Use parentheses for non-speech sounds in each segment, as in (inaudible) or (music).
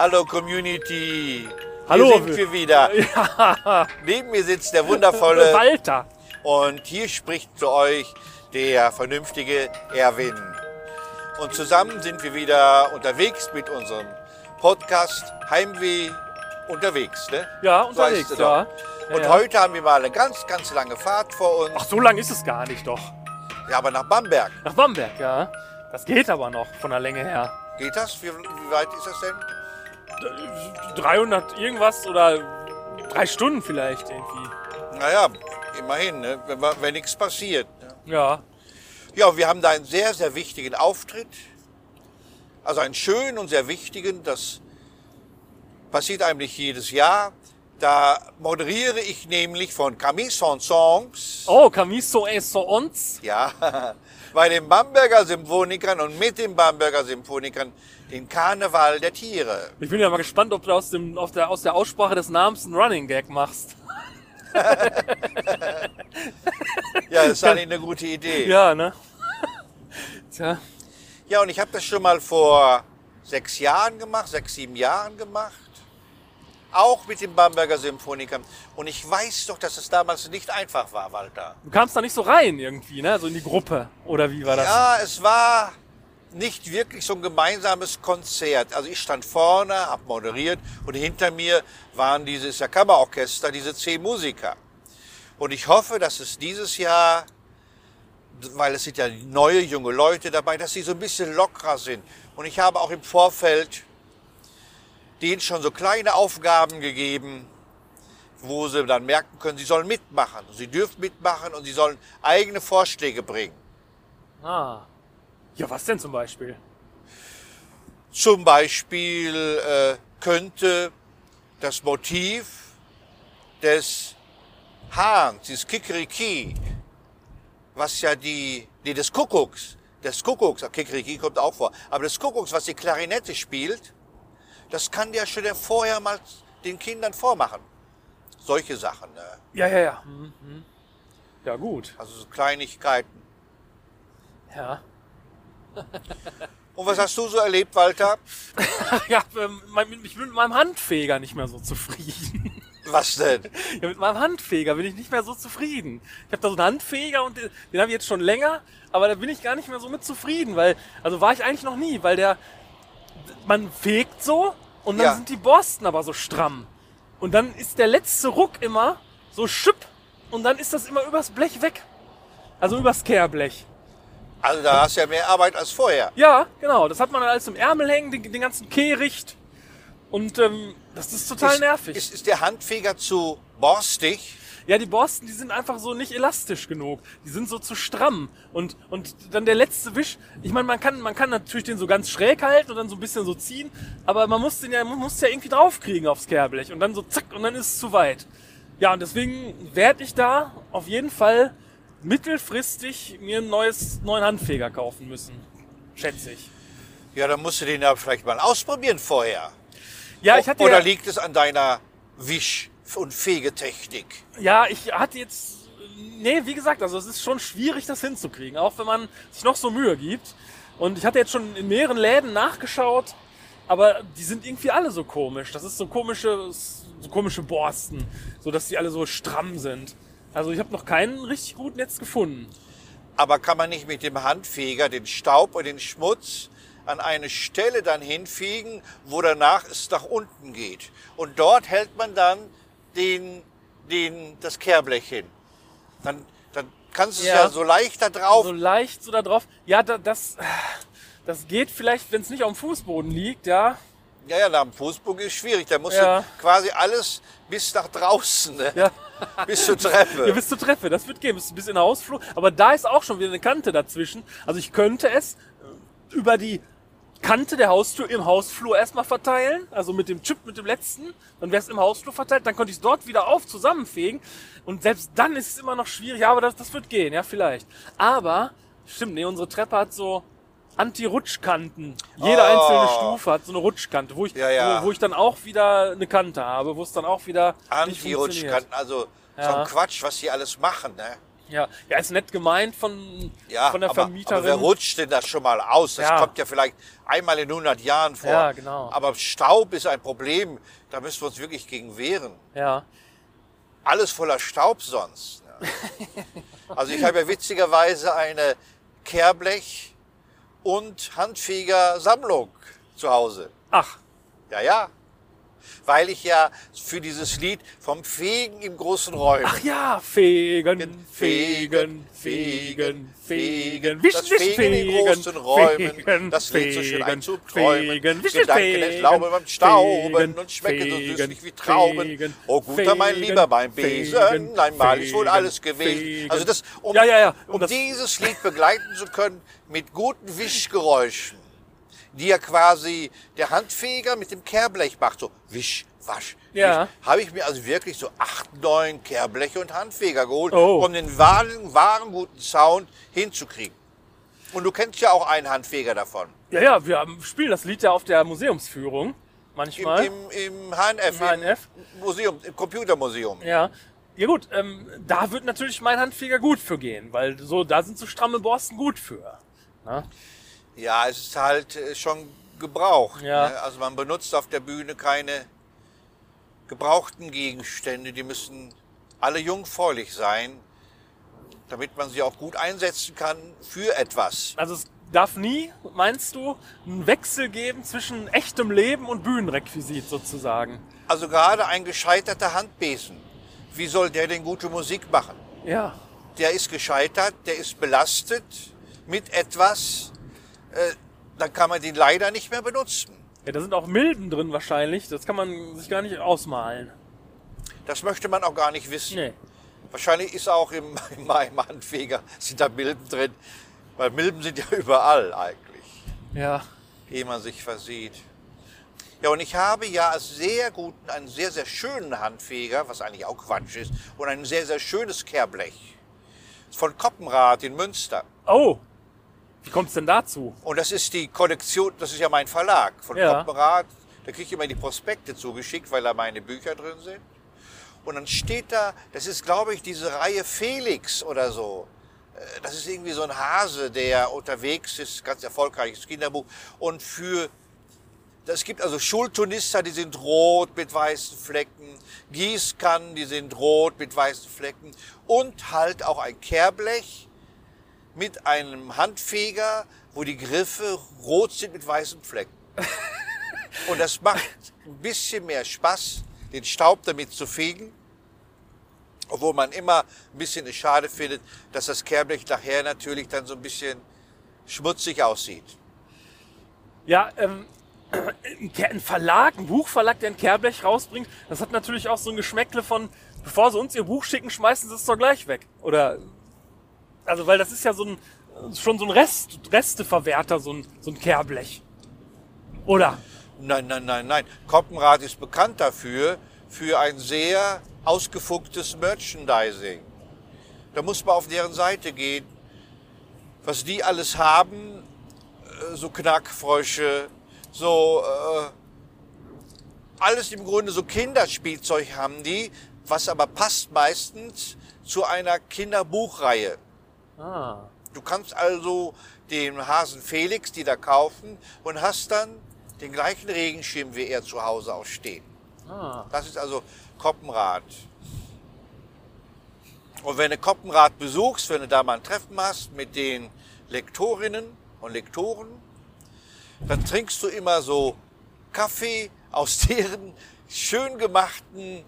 Hallo Community. Hallo. Hier sind wir wieder. (laughs) Ja, Neben mir sitzt der wundervolle (laughs) Walter. und hier spricht zu euch der vernünftige Erwin. Und zusammen sind wir wieder unterwegs mit unserem Podcast Heimweh unterwegs. Ne? Ja, So unterwegs, es ja. Und ja. heute haben wir mal eine ganz, ganz lange Fahrt vor uns. Ach, so lang ist es gar nicht doch. Ja, aber nach Bamberg. Nach Bamberg, ja. Das geht aber noch von der Länge her. Geht das? Wie, wie weit ist das denn? 300 irgendwas oder drei Stunden vielleicht irgendwie. Naja, immerhin, ne? wenn, wenn nichts passiert. Ne? Ja. Ja, wir haben da einen sehr, sehr wichtigen Auftritt. Also einen schönen und sehr wichtigen. Das passiert eigentlich jedes Jahr. Da moderiere ich nämlich von Camille Saint-Songs, Oh, so uns. ja, (laughs) bei den Bamberger Symphonikern und mit den Bamberger Symphonikern den Karneval der Tiere. Ich bin ja mal gespannt, ob du aus, dem, aus, der, aus der Aussprache des Namens einen Running Gag machst. (laughs) Ja, das ist eigentlich eine gute Idee. Ja, ne? Tja. Ja, und ich habe das schon mal vor sechs Jahren gemacht, sechs, sieben Jahren gemacht. Auch mit den Bamberger Symphonikern. Und ich weiß doch, dass es damals nicht einfach war, Walter. Du kamst da nicht so rein irgendwie, ne? So in die Gruppe. Oder wie war das? Ja, es war nicht wirklich so ein gemeinsames Konzert. Also ich stand vorne, habe moderiert und hinter mir waren dieses ja Kammerorchester, diese zehn Musiker. Und ich hoffe, dass es dieses Jahr, weil es sind ja neue junge Leute dabei, dass sie so ein bisschen lockerer sind. Und ich habe auch im Vorfeld denen schon so kleine Aufgaben gegeben, wo sie dann merken können, sie sollen mitmachen. Sie dürfen mitmachen und sie sollen eigene Vorschläge bringen. Ah. Ja, was denn zum Beispiel? Zum Beispiel äh, könnte das Motiv des Hahns, dieses Kikeriki, was ja die, nee, des Kuckucks, des Kuckucks, Kikeriki kommt auch vor, aber des Kuckucks, was die Klarinette spielt, das kann der schon vorher mal den Kindern vormachen. Solche Sachen, ne? Ja, ja, ja. Mhm. mhm. Ja, gut. also so Kleinigkeiten. Ja. Und was hast du so erlebt, Walter? (laughs) ja, ähm, ich bin mit meinem Handfeger nicht mehr so zufrieden. Was denn? Ja, mit meinem Handfeger bin ich nicht mehr so zufrieden. Ich habe da so einen Handfeger und den, den habe ich jetzt schon länger, aber da bin ich gar nicht mehr so mit zufrieden, weil, also war ich eigentlich noch nie, weil der, man fegt so und dann Ja. sind die Borsten aber so stramm. Und dann ist der letzte Ruck immer so schüpp und dann ist das immer übers Blech weg. Also übers Kehrblech. Also da hast du ja mehr Arbeit als vorher. Ja, genau. Das hat man dann alles im Ärmel hängen, den, den ganzen Kehricht. Und ähm, das ist total ist, nervig. Ist, ist der Handfeger zu borstig? Ja, die Borsten, die sind einfach so nicht elastisch genug. Die sind so zu stramm. Und, und dann der letzte Wisch, ich meine, man kann, man kann natürlich den so ganz schräg halten und dann so ein bisschen so ziehen, aber man muss den ja, man muss ja irgendwie draufkriegen aufs Kehrblech und dann so zack und dann ist es zu weit. Ja, und deswegen werde ich da auf jeden Fall mittelfristig mir ein neues, neuen Handfeger kaufen müssen. Schätze ich. Ja, dann musst du den ja vielleicht mal ausprobieren vorher. Ja, ich hatte Oder ja, liegt es an deiner Wisch- und Fegetechnik? Ja, ich hatte jetzt. Nee, wie gesagt, also es ist schon schwierig, das hinzukriegen, auch wenn man sich noch so Mühe gibt. Und ich hatte jetzt schon in mehreren Läden nachgeschaut, aber die sind irgendwie alle so komisch. Das ist so komische, so komische Borsten, so dass die alle so stramm sind. Also ich habe noch keinen richtig guten jetzt gefunden. Aber kann man nicht mit dem Handfeger den Staub und den Schmutz an eine Stelle dann hinfegen, wo danach es nach unten geht? Und dort hält man dann den, den, das Kehrblech hin. Dann, dann kannst du es Ja. so leicht da drauf. So leicht so da drauf. Ja, da, das, das geht vielleicht, wenn es nicht auf dem Fußboden liegt, ja. Ja, ja, nach dem Fußboden ist schwierig. Da musst Ja. du quasi alles bis nach draußen, ne? Ja. (laughs) bis zur Treppe. Ja, bis zur Treppe, das wird gehen, bis, bis in den Hausflur. Aber da ist auch schon wieder eine Kante dazwischen. Also ich könnte es äh, über die Kante der Haustür im Hausflur erstmal verteilen, also mit dem Chip, mit dem letzten, dann wäre es im Hausflur verteilt, dann konnte ich es dort wieder auf zusammenfegen und selbst dann ist es immer noch schwierig, ja, aber das, das wird gehen, ja, vielleicht. Aber, stimmt, nee, unsere Treppe hat so Anti-Rutschkanten. Jede Oh. einzelne Stufe hat so eine Rutschkante, wo ich, Ja, ja. Wo, wo ich dann auch wieder eine Kante habe, wo es dann auch wieder. Anti-Rutschkanten, also so Ja. ein Quatsch, was die alles machen, ne? Ja, ja, ist nett gemeint von, Ja, von der aber, Vermieterin. aber wer rutscht denn das schon mal aus? Das Ja. kommt ja vielleicht einmal in 100 Jahren vor. Ja, genau. Aber Staub ist ein Problem, da müssen wir uns wirklich gegen wehren. ja. Alles voller Staub sonst. Ja. (laughs) Also ich habe ja witzigerweise eine Kehrblech- und Handfeger-Sammlung zu Hause. Ach, Ja, ja. Weil ich ja für dieses Lied vom Fegen im großen Räumen. ach ja, fegen, Fegen, fegen, fegen, fegen, wischen, das wischen, Fegen in fegen, großen Räumen, fegen, das Lied so schön fegen, einzuträumen, fegen, wischen, Gedanken fegen, entlauben beim Stauben fegen, und schmecken so fegen, süßlich wie Trauben. fegen, Oh guter mein fegen, Lieber, mein Besen, fegen, einmal ist wohl fegen, alles gewesen. fegen. Also das, um, Ja, ja, ja. Um das- dieses Lied begleiten zu können mit guten Wischgeräuschen, die ja quasi der Handfeger mit dem Kehrblech macht, so wisch, wasch, Ja. habe ich mir also wirklich so acht, neun Kehrbleche und Handfeger geholt, Oh. um den wahren, wahren guten Sound hinzukriegen. Und du kennst ja auch einen Handfeger davon. Ja, ja, wir spielen das Lied ja auf der Museumsführung. Im, Manchmal. im, im HNF, Im HNF. Im Museum, im Computermuseum. Ja. Ja gut, ähm, da wird natürlich mein Handfeger gut für gehen, weil so, da sind so stramme Borsten gut für. Na? Ja, es ist halt äh, schon gebraucht. Ja. Ne? Also man benutzt auf der Bühne keine gebrauchten Gegenstände. Die müssen alle jungfräulich sein, damit man sie auch gut einsetzen kann für etwas. Also es darf nie, meinst du, einen Wechsel geben zwischen echtem Leben und Bühnenrequisit sozusagen. Also gerade ein gescheiterter Handbesen. Wie soll der denn gute Musik machen? Ja. Der ist gescheitert, der ist belastet mit etwas, äh, dann kann man den leider nicht mehr benutzen. Ja, da sind auch Milben drin wahrscheinlich. Das kann man sich gar nicht ausmalen. Das möchte man auch gar nicht wissen. Nee. Wahrscheinlich ist auch im, (laughs) in meinem Handfeger sind da Milben drin, weil Milben sind ja (laughs) überall eigentlich, Ja. ehe man sich versieht. Ja, und ich habe ja als sehr guten, einen sehr, sehr schönen Handfeger, was eigentlich auch Quatsch ist, und ein sehr, sehr schönes Kehrblech. Von Koppenrad in Münster. Oh. Wie kommt's denn dazu? Und das ist die Kollektion, das ist ja mein Verlag von Ja. Koppenrad. Da kriege ich immer die Prospekte zugeschickt, weil da meine Bücher drin sind. Und dann steht da, das ist glaube ich diese Reihe Felix oder so. Äh, Das ist irgendwie so ein Hase, der unterwegs ist, ganz erfolgreiches Kinderbuch. Und für, es gibt also Schultonister, die sind rot mit weißen Flecken, Gießkannen, die sind rot mit weißen Flecken und halt auch ein Kehrblech mit einem Handfeger, wo die Griffe rot sind mit weißen Flecken. (laughs) Und das macht ein bisschen mehr Spaß, den Staub damit zu fegen. Obwohl man immer ein bisschen es schade findet, dass das Kehrblech nachher natürlich dann so ein bisschen schmutzig aussieht. Ja, ähm, (clears throat) ein Verlag, ein Buchverlag, der ein Kehrblech rausbringt, das hat natürlich auch so ein Geschmäckle von, bevor sie uns ihr Buch schicken, schmeißen sie es doch gleich weg. Oder, also, weil das ist ja so ein, schon so ein Rest, Resteverwerter, so ein, so ein Kehrblech. Oder? Nein, nein, nein, nein. Koppenrad ist bekannt dafür, für ein sehr ausgefuchtes Merchandising. Da muss man auf deren Seite gehen. Was die alles haben, äh, so Knackfrösche, so äh, alles im Grunde so Kinderspielzeug haben die, was aber passt meistens zu einer Kinderbuchreihe. Ah. Du kannst also den Hasen Felix, die da kaufen, und hast dann den gleichen Regenschirm wie er zu Hause auch stehen. Ah. Das ist also Koppenrad. Und wenn du Koppenrad besuchst, wenn du da mal ein Treffen hast mit den Lektorinnen und Lektoren, dann trinkst du immer so Kaffee aus (laughs) deren schön gemachten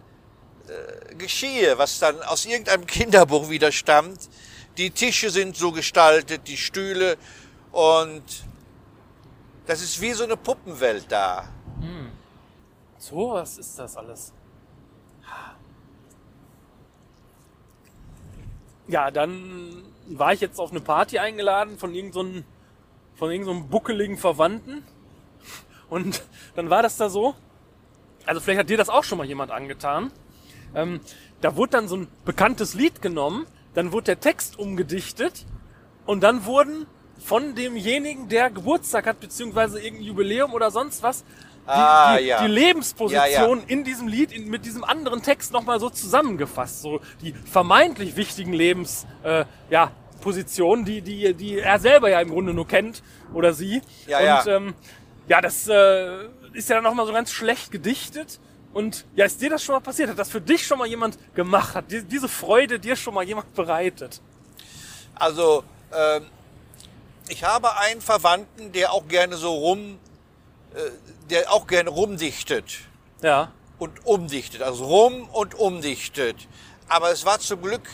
äh, Geschirr, was dann aus irgendeinem Kinderbuch wieder stammt. Die Tische sind so gestaltet, die Stühle und das ist wie so eine Puppenwelt da. So, was ist das alles? Ja, dann war ich jetzt auf eine Party eingeladen von irgendeinem von irgendeinem buckeligen Verwandten. Und dann war das da so. Also vielleicht hat dir das auch schon mal jemand angetan. Ähm, da wurde dann so ein bekanntes Lied genommen, dann wurde der Text umgedichtet und dann wurden von demjenigen, der Geburtstag hat, beziehungsweise irgendein Jubiläum oder sonst was, Ah, die, ja. die Lebensposition Ja, in diesem Lied in, mit diesem anderen Text nochmal so zusammengefasst. So die vermeintlich wichtigen Lebenspositionen, äh, ja, Positionen, die, die, die er selber ja im Grunde nur kennt oder sie. Ja, Und ja. Ähm, ja, das äh, ist ja dann nochmal so ganz schlecht gedichtet. Und ja, ist dir das schon mal passiert? Hat das für dich schon mal jemand gemacht? Hat die, diese Freude dir schon mal jemand bereitet? Also, ähm, ich habe einen Verwandten, der auch gerne so rum, äh, der auch gerne rumdichtet Ja. und umdichtet. Also rum und umdichtet. Aber es war zum Glück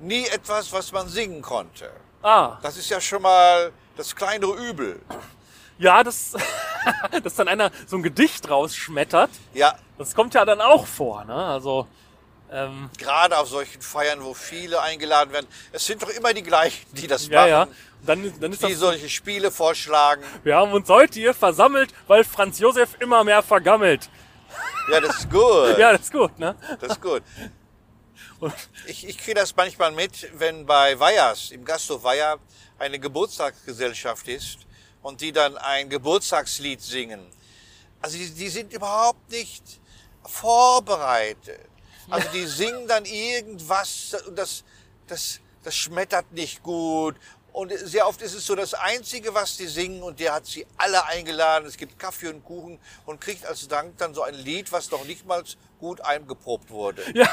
nie etwas, was man singen konnte. Ah, Das ist ja schon mal das kleinere Übel. Ja, das, (laughs) dass dann einer so ein Gedicht rausschmettert, Ja, das kommt ja dann auch vor, ne? Also, ähm, gerade auf solchen Feiern, wo viele eingeladen werden. Es sind doch immer die gleichen, die das ja, machen. ja. Dann, dann ist Die das, solche Spiele vorschlagen. wir haben uns heute hier versammelt, weil Franz Josef immer mehr vergammelt. Ja, das ist gut. (laughs) Ja, das ist gut, ne? Das ist gut. (laughs) Ich, ich kriege das manchmal mit, wenn bei Weihers, im Gasthof Weiher, eine Geburtstagsgesellschaft ist und die dann ein Geburtstagslied singen. Also die, die sind überhaupt nicht vorbereitet. Also die singen dann irgendwas und das, das, das schmettert nicht gut. Und sehr oft ist es so das Einzige, was die singen und der hat sie alle eingeladen. Es gibt Kaffee und Kuchen und kriegt als Dank dann so ein Lied, was noch nicht mal gut eingeprobt wurde. (laughs) Ja,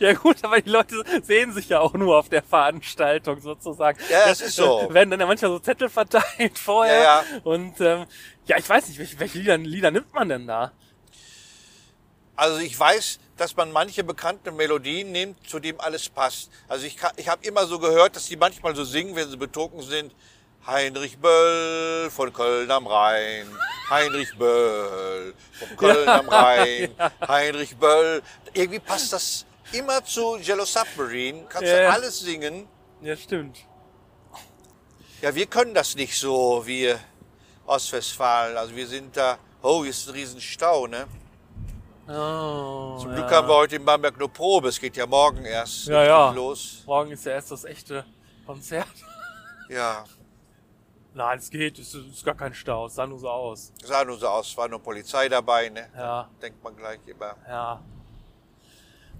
ja gut, aber die Leute sehen sich ja auch nur auf der Veranstaltung sozusagen. Ja, es ist so. Da werden dann ja manchmal so Zettel verteilt (laughs) vorher. Ja, ja. Und ähm, ja, ich weiß nicht, welche, welche Lieder, Lieder nimmt man denn da? Also ich weiß, dass man manche bekannte Melodien nimmt, zu dem alles passt. Also ich, ka- ich habe immer so gehört, dass die manchmal so singen, wenn sie betrunken sind. Heinrich Böll von Köln am Rhein. Heinrich Böll von Köln am Rhein. (laughs) Heinrich Böll. Irgendwie passt das immer zu Yellow Submarine. Kannst Ja, du ja. alles singen. Ja, stimmt. Ja, wir können das nicht so wie Ostwestfalen. Also wir sind da, oh, hier ist ein Riesenstau, ne? Oh, Zum ja. Glück haben wir heute in Bamberg nur Probe. Es geht ja morgen erst Ja, richtig ja. los. Morgen ist ja erst das echte Konzert. Ja, Nein, es geht, es ist, gar kein Stau, es sah nur so aus. sah nur so aus, war nur Polizei dabei, ne? Ja, Denkt man gleich immer. ja.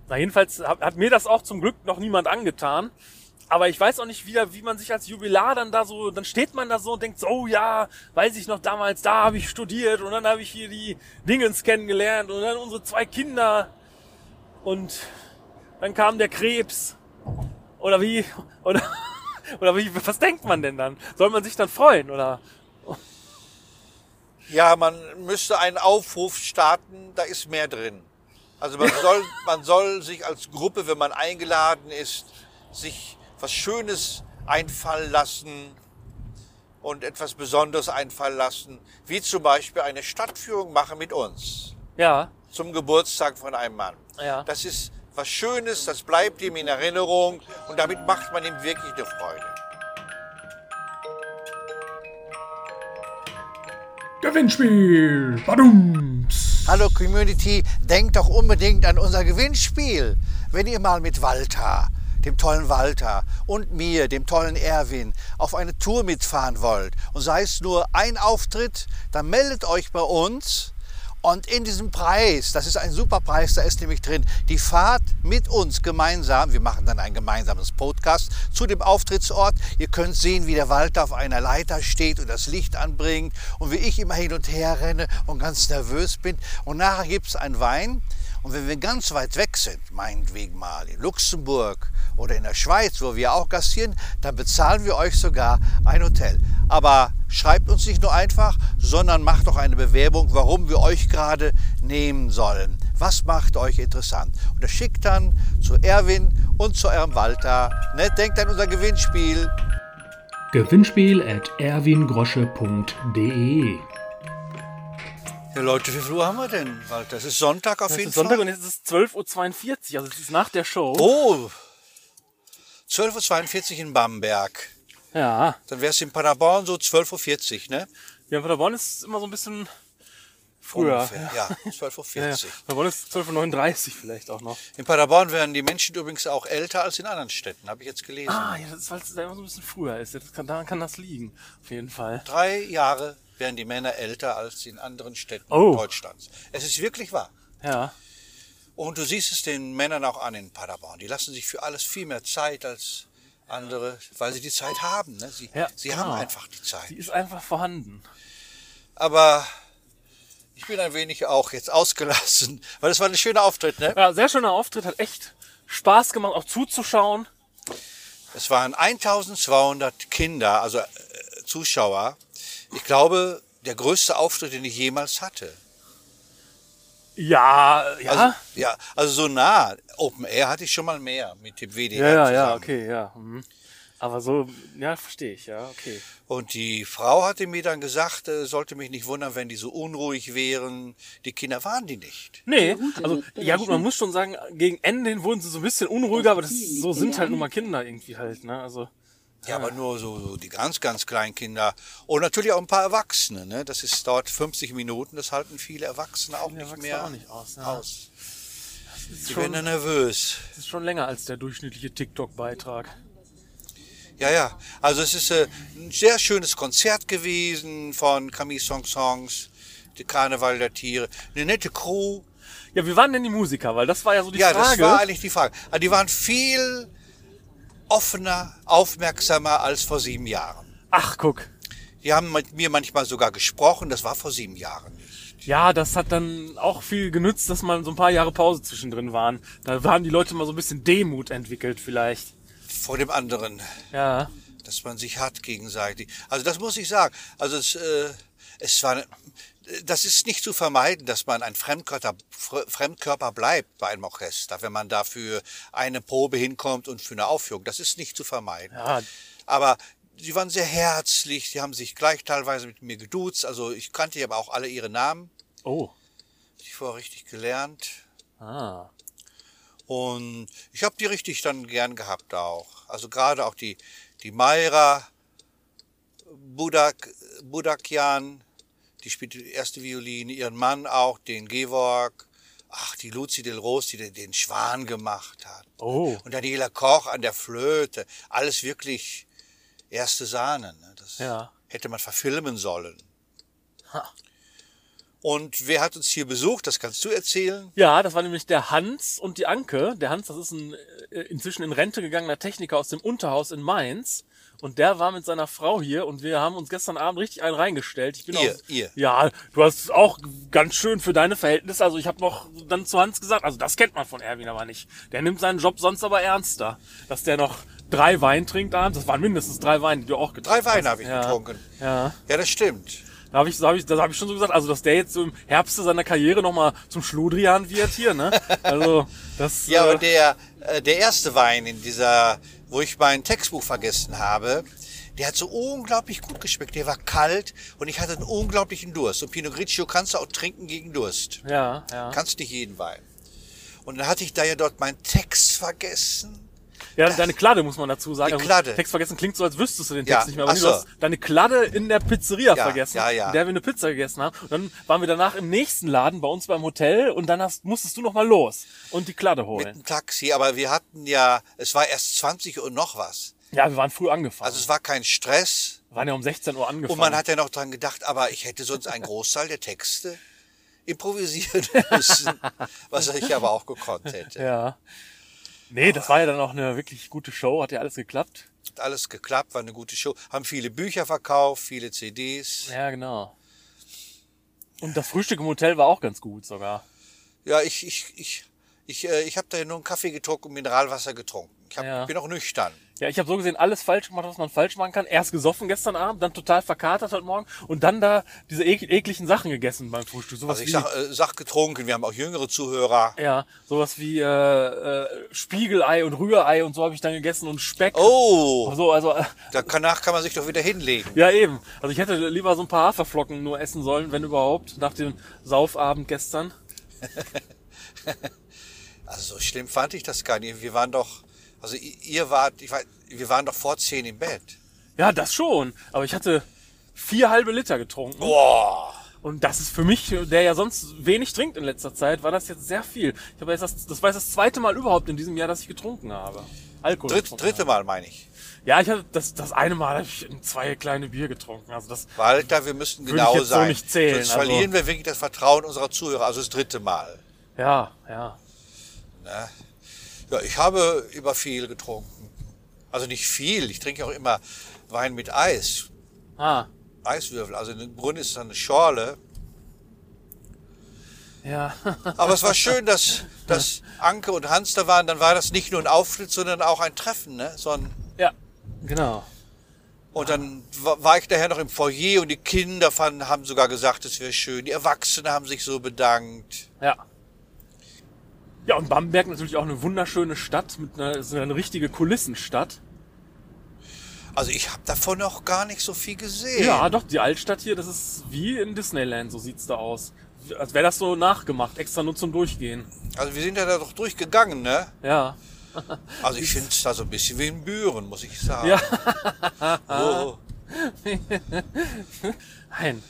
Na, jedenfalls hat, hat mir das auch zum Glück noch niemand angetan. Aber ich weiß auch nicht wieder, wie man sich als Jubilar dann da so, dann steht man da so und denkt so, oh ja, weiß ich noch damals, da habe ich studiert und dann habe ich hier die Dingens kennengelernt und dann unsere zwei Kinder und dann kam der Krebs. Oder wie? Oder, oder wie, was denkt man denn dann? Soll man sich dann freuen oder? Ja, man müsste einen Aufruf starten, da ist mehr drin. Also man (laughs) soll, man soll sich als Gruppe, wenn man eingeladen ist, sich was Schönes einfallen lassen und etwas Besonderes einfallen lassen, wie zum Beispiel eine Stadtführung machen mit uns Ja, zum Geburtstag von einem Mann. Ja. Das ist was Schönes, das bleibt ihm in Erinnerung und damit macht man ihm wirklich eine Freude. Gewinnspiel. Badums. Hallo Community, denkt doch unbedingt an unser Gewinnspiel. Wenn ihr mal mit Walter, dem tollen Walter und mir, dem tollen Erwin, auf eine Tour mitfahren wollt und sei es nur ein Auftritt, dann meldet euch bei uns. Und in diesem Preis, das ist ein super Preis, da ist nämlich drin die Fahrt mit uns gemeinsam. Wir machen dann ein gemeinsames Podcast zu dem Auftrittsort. Ihr könnt sehen, wie der Walter auf einer Leiter steht und das Licht anbringt und wie ich immer hin und her renne und ganz nervös bin. Und nachher gibt es einen Wein. Und wenn wir ganz weit weg sind, meinetwegen mal in Luxemburg oder in der Schweiz, wo wir auch gastieren, dann bezahlen wir euch sogar ein Hotel. Aber schreibt uns nicht nur einfach, sondern macht auch eine Bewerbung, warum wir euch gerade nehmen sollen. Was macht euch interessant? Und das schickt dann zu Erwin und zu eurem Walter. Ne? Denkt an unser Gewinnspiel. Gewinnspiel at erwingrosche.de. Ja, Leute, wie viel Uhr haben wir denn, Walter? Es ist Sonntag auf es jeden ist Sonntag Fall. und jetzt ist es 12.42 Uhr, also es ist nach der Show. Oh, 12.42 Uhr in Bamberg. Ja, Dann wär's in Paderborn so 12.40 Uhr, ne? ja, Paderborn ist immer so ein bisschen Früher. Ungefähr. Ja, (laughs) 12.40 Ja, ja. Uhr. Da war es 12.39 Uhr vielleicht auch noch. In Paderborn werden die Menschen übrigens auch älter als in anderen Städten, habe ich jetzt gelesen. Ah, ja, das ist, weil es da immer so ein bisschen früher ist. Das kann, daran kann das liegen. Auf jeden Fall. Drei Jahre werden die Männer älter als in anderen Städten Oh. Deutschlands. Es ist wirklich wahr. Ja. Und du siehst es den Männern auch an in Paderborn. Die lassen sich für alles viel mehr Zeit als andere, weil sie die Zeit haben. Ne? Sie, Ja, sie genau. haben einfach die Zeit. Die ist einfach vorhanden. Aber ich bin ein wenig auch jetzt ausgelassen, (laughs) weil es war ein schöner Auftritt. Ne? Ja, sehr schöner Auftritt, hat echt Spaß gemacht, auch zuzuschauen. Es waren 1200 Kinder, also äh, Zuschauer. Ich glaube, der größte Auftritt, den ich jemals hatte. Ja, ja. Also, ja, also so nah. Open Air hatte ich schon mal mehr mit dem WDR ja, ja, ja, okay, ja. Mhm. Aber so, ja, verstehe ich, ja, okay. Und die Frau hatte mir dann gesagt, äh, sollte mich nicht wundern, wenn die so unruhig wären. Die Kinder waren die nicht. Nee, also, ja gut, man muss schon sagen, gegen Ende hin wurden sie so ein bisschen unruhiger, aber das, so sind halt nun mal Kinder irgendwie halt, ne, also. Ja, aber nur so, so die ganz, ganz kleinen Kinder. Und natürlich auch ein paar Erwachsene. Ne? Das ist dort 50 Minuten, das halten viele Erwachsene auch nicht Erwachsene mehr auch nicht aus, ja. aus. Die werden dann schon, nervös. das ist schon länger als der durchschnittliche TikTok-Beitrag. Ja, ja. Also es ist äh, ein sehr schönes Konzert gewesen von Camille Song Songs, die Karneval der Tiere. Eine nette Crew. Ja, wie waren denn die Musiker? Weil das war ja so die ja, Frage. das war eigentlich die Frage. Also die waren viel offener, aufmerksamer als vor sieben Jahren. Ach, guck. Die haben mit mir manchmal sogar gesprochen, das war vor sieben Jahren nicht. Ja, das hat dann auch viel genützt, dass mal so ein paar Jahre Pause zwischendrin waren. Da haben die Leute mal so ein bisschen Demut entwickelt vielleicht. Vor dem anderen, Ja. dass man sich hat gegenseitig. Also das muss ich sagen. Also es, äh, es war, das ist nicht zu vermeiden, dass man ein Fremdkörper, Fr- Fremdkörper bleibt bei einem Orchester, wenn man dafür eine Probe hinkommt und für eine Aufführung. Das ist nicht zu vermeiden. Ja, Aber sie waren sehr herzlich, sie haben sich gleich teilweise mit mir geduzt. Also ich kannte ja aber auch alle ihre Namen. oh. Ich vorher richtig gelernt. Ah. Und ich habe die richtig dann gern gehabt auch. Also gerade auch die, die Mayra Budak, Budakian, die spielt die erste Violine, ihren Mann auch, den Georg. Ach, die Luzi Del Ros, die den- den Schwan gemacht hat. Oh. Und Daniela Koch an der Flöte. Alles wirklich erste Sahne. Ne? Das Ja. hätte man verfilmen sollen. Ha. Und wer hat uns hier besucht? Das kannst du erzählen. Ja, das war nämlich der Hans und die Anke. Der Hans, das ist ein äh, inzwischen in Rente gegangener Techniker aus dem Unterhaus in Mainz. Und der war mit seiner Frau hier und wir haben uns gestern Abend richtig einen reingestellt. Ich bin Ihr, auch, ihr. Ja, du hast auch ganz schön für deine Verhältnisse. Also ich habe noch dann zu Hans gesagt, also das kennt man von Erwin aber nicht. Der nimmt seinen Job sonst aber ernster. Dass der noch drei Wein trinkt abends. Das waren mindestens drei Weine, die du auch getrunken Drei Weine hast. habe ich ja. getrunken. Ja. Ja, das stimmt. Da habe ich, da hab ich, das hab ich schon so gesagt, also dass der jetzt so im Herbste seiner Karriere nochmal zum Schludrian wird hier, ne? Also (laughs) das. Ja, äh, aber der, äh, der erste Wein in dieser, wo ich mein Textbuch vergessen habe, der hat so unglaublich gut geschmeckt. Der war kalt und ich hatte einen unglaublichen Durst. Und Pinot Grigio kannst du auch trinken gegen Durst. ja, ja. Kannst nicht jeden Wein. Und dann hatte ich da ja dort meinen Text vergessen. Ja, deine Kladde muss man dazu sagen. Die Also, Kladde. Text vergessen klingt so, als wüsstest du den Ja, Text nicht mehr. Aber so. du hast deine Kladde in der Pizzeria Ja, vergessen, ja, ja. in der wir eine Pizza gegessen haben. Und dann waren wir danach im nächsten Laden bei uns beim Hotel und dann hast, musstest du noch mal los und die Kladde Mit holen. einem Taxi, aber wir hatten ja, es war erst 20 Uhr noch was. Ja, wir waren früh angefangen. Also es war kein Stress. wir waren ja um 16 Uhr angefangen. Und man hat ja noch dran gedacht, aber ich hätte sonst einen Großteil der Texte improvisieren (laughs) müssen, was ich aber auch gekonnt hätte. ja. Nee, das war ja dann auch eine wirklich gute Show, hat ja alles geklappt. Hat alles geklappt, war eine gute Show. Haben viele Bücher verkauft, viele CDs. Ja, genau. Und das Frühstück im Hotel war auch ganz gut sogar. Ja, ich, ich, ich, ich, äh, ich habe da nur einen Kaffee getrunken und Mineralwasser getrunken. Ich hab, Ja. bin auch nüchtern. Ja, ich habe so gesehen alles falsch gemacht, was man falsch machen kann. Erst gesoffen gestern Abend, dann total verkatert heute Morgen und dann da diese ek ekligen Sachen gegessen beim Frühstück. Sowas Also ich sag, äh, sag getrunken, wir haben auch jüngere Zuhörer. ja, sowas wie äh, äh, Spiegelei und Rührei und so habe ich dann gegessen und Speck. Oh, So, also äh, danach kann man sich doch wieder hinlegen. ja eben. Also ich hätte lieber so ein paar Haferflocken nur essen sollen, wenn überhaupt, nach dem Saufabend gestern. (laughs) Also so schlimm fand ich das gar nicht. Wir waren doch, also ihr wart, ich weiß, wir waren doch vor zehn im Bett. Ja, das schon. Aber ich hatte vier halbe Liter getrunken. Boah. Und das ist für mich, der ja sonst wenig trinkt in letzter Zeit, war das jetzt sehr viel. Ich habe jetzt das, das war jetzt das zweite Mal überhaupt in diesem Jahr, dass ich getrunken habe. Alkohol. Dritt, dritte Mal meine ich. habe. Ja, ich hatte das, das eine Mal habe ich zwei kleine Bier getrunken. Also das, Walter, wir müssten Würde ich genau jetzt so sein. nicht zählen, Sonst also- verlieren wir wirklich das Vertrauen unserer Zuhörer. Also das dritte Mal. ja, ja. Ja, ich habe über viel getrunken. Also nicht viel. Ich trinke auch immer Wein mit Eis. Ah, Eiswürfel. Also im Grunde ist es eine Schorle. ja. Aber es war schön, dass, (laughs) dass Anke und Hans da waren. Dann war das nicht nur ein Auftritt, sondern auch ein Treffen. Ne? So ein, ja, genau. und dann wa- war ich daher noch im Foyer und die Kinder fanden, haben sogar gesagt, es wäre schön. Die Erwachsenen haben sich so bedankt. Ja. Ja, und Bamberg natürlich auch eine wunderschöne Stadt mit einer, ist eine richtige Kulissenstadt. Also ich habe davon noch gar nicht so viel gesehen. Ja, doch, die Altstadt hier, das ist wie in Disneyland, so sieht's da aus. Als wäre das so nachgemacht, extra nur zum Durchgehen. Also wir sind ja da doch durchgegangen, ne? Ja. (laughs) Also ich finde es da so ein bisschen wie in Büren, muss ich sagen. Ja. (laughs) Oh. (laughs) Nein.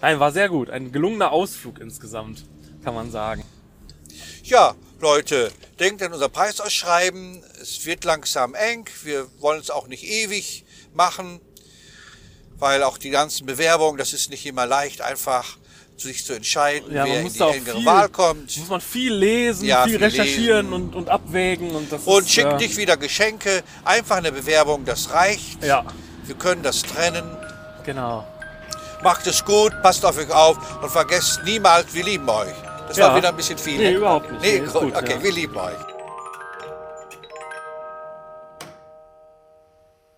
Nein, war sehr gut. Ein gelungener Ausflug insgesamt, kann man sagen. Ja, Leute, denkt an unser Preisausschreiben. Es wird langsam eng. Wir wollen es auch nicht ewig machen, weil auch die ganzen Bewerbungen, das ist nicht immer leicht, einfach sich zu entscheiden, Ja, wer in die engere viel- Wahl kommt. Muss man viel lesen, Ja, viel viel recherchieren lesen. und, und abwägen und das Und ist, schickt äh, nicht wieder Geschenke, einfach eine Bewerbung, das reicht. Ja, Wir können das trennen. genau. Macht es gut, passt auf euch auf und vergesst niemals, wir lieben euch. Das Ja. war wieder ein bisschen viel. Nee, ne? überhaupt nicht. Nee, Nee, gut, gut, okay, ja. wir lieben euch.